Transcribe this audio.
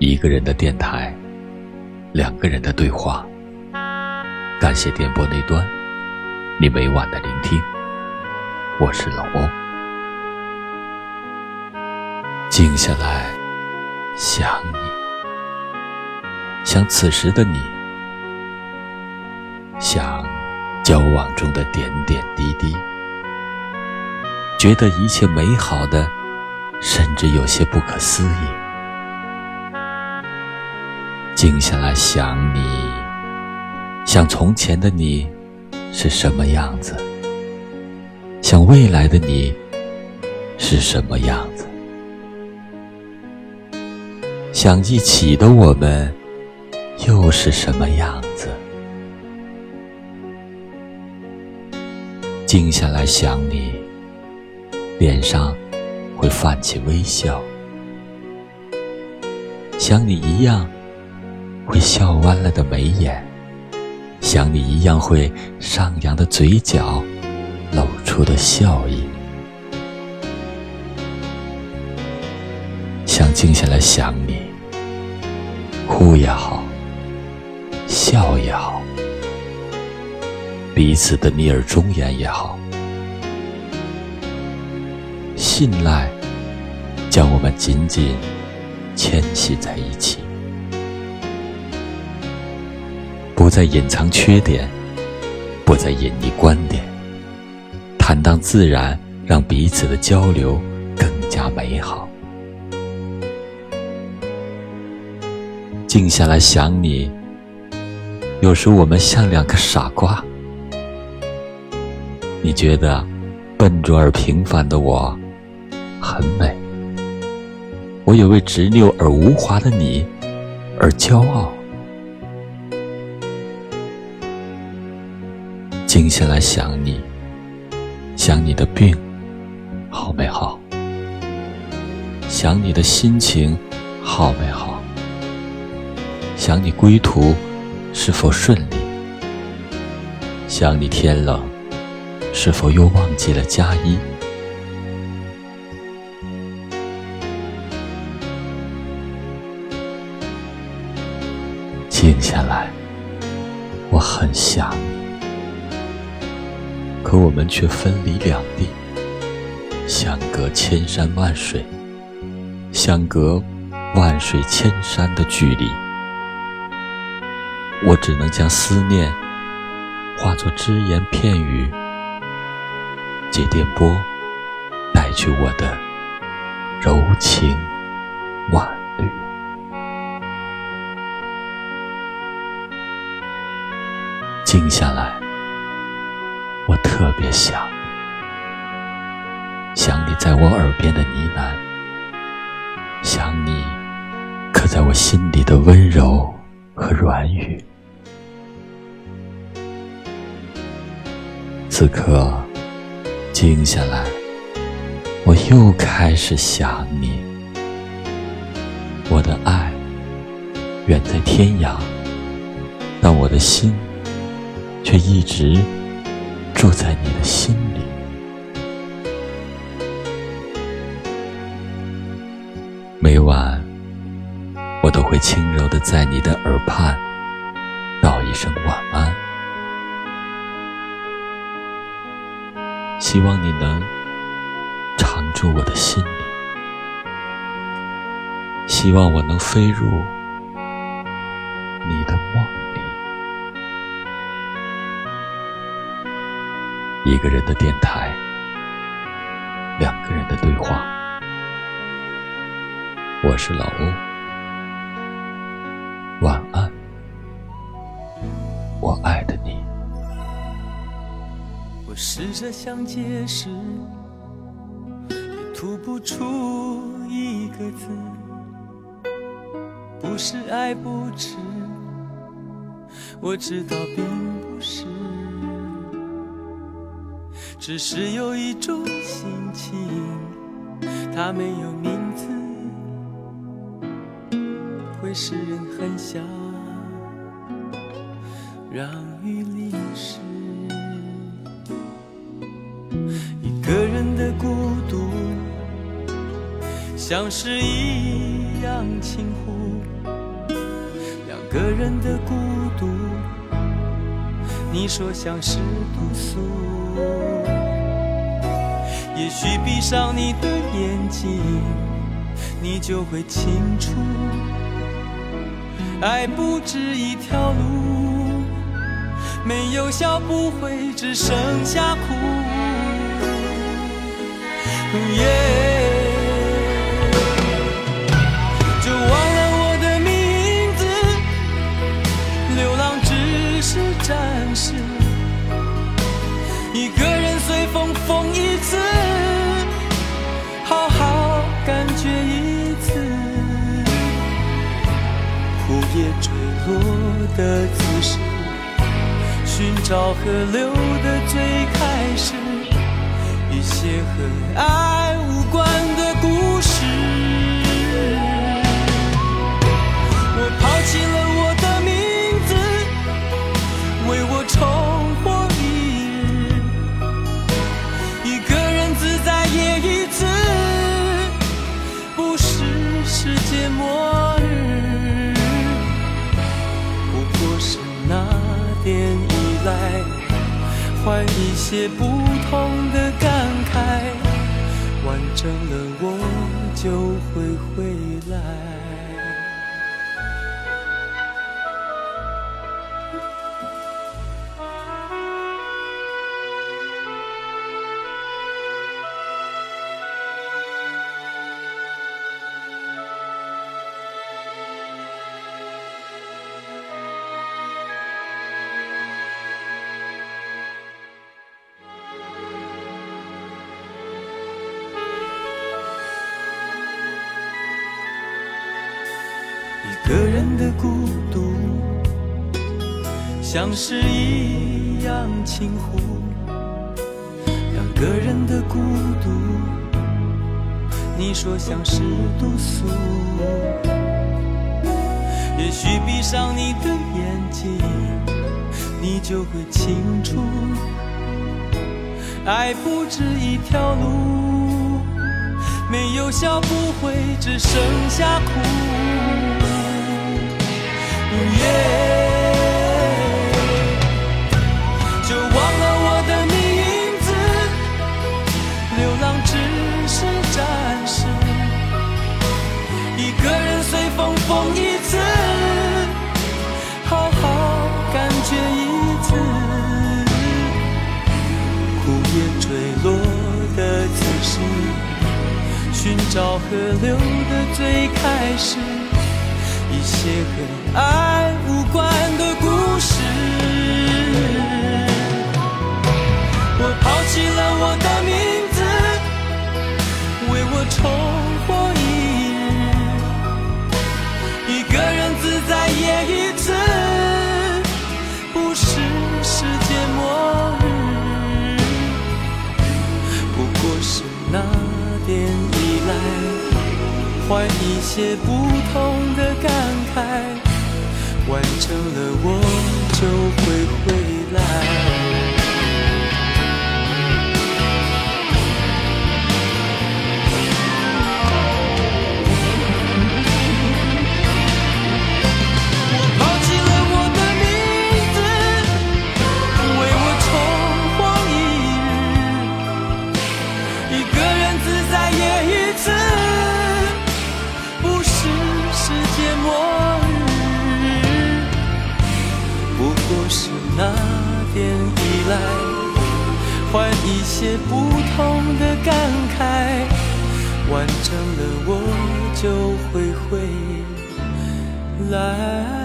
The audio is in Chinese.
一个人的电台，两个人的对话。感谢电波那端你每晚的聆听，我是老欧。静下来，想你，想此时的你，想交往中的点点滴滴，觉得一切美好的，甚至有些不可思议。静下来，想你。想从前的你是什么样子？想未来的你是什么样子？想一起的我们又是什么样子？静下来想你，脸上会泛起微笑，像你一样会笑弯了的眉眼。像你一样会上扬的嘴角，露出的笑意。想静下来想你，哭也好，笑也好，彼此的逆耳忠言也好，信赖将我们紧紧牵系在一起。不再隐藏缺点，不再隐匿观点，坦荡自然，让彼此的交流更加美好。静下来想你，有时我们像两个傻瓜。你觉得笨拙而平凡的我很美，我也为执拗而无华的你而骄傲。静下来想你，想你的病好没好？想你的心情好没好？想你归途是否顺利？想你天冷是否又忘记了加衣？静下来，我很想。可我们却分离两地，相隔千山万水，相隔万水千山的距离。我只能将思念化作只言片语，借电波带去我的柔情万缕。静下来。特别想，想你在我耳边的呢喃，想你刻在我心里的温柔和软语。此刻，静下来，我又开始想你。我的爱远在天涯，但我的心却一直。住在你的心里，每晚我都会轻柔的在你的耳畔道一声晚安，希望你能常住我的心里，希望我能飞入一个人的电台，两个人的对话。我是老欧，晚安，我爱的你。我试着想解释，也吐不出一个字。不是爱不迟，我知道并不是。只是有一种心情，它没有名字，会使人很想让雨淋湿。一个人的孤独，像是一样轻忽。个人的孤独，你说像是毒素。也许闭上你的眼睛，你就会清楚，爱不止一条路，没有笑不会只剩下哭。枯叶坠落的姿势，寻找河流的最开始。一些和爱无关的故事，我抛弃了换一些不同的感慨，完整了我就会回来。一个人的孤独，像是一样轻忽；两个人的孤独，你说像是毒素。也许闭上你的眼睛，你就会清楚，爱不止一条路，没有笑不会只剩下哭。雨夜就忘了我的名字，流浪只是暂时，一个人随风疯一次，好好感觉一次，枯叶坠落的姿势，寻找河流的最开始。一些和爱无关的故事，我抛弃了我的名字，为我重活一日，一个人自在也一次，不是世界末日，不过是那点依赖。换一些不同爱，完成了我就会回来。完成了我就会回来。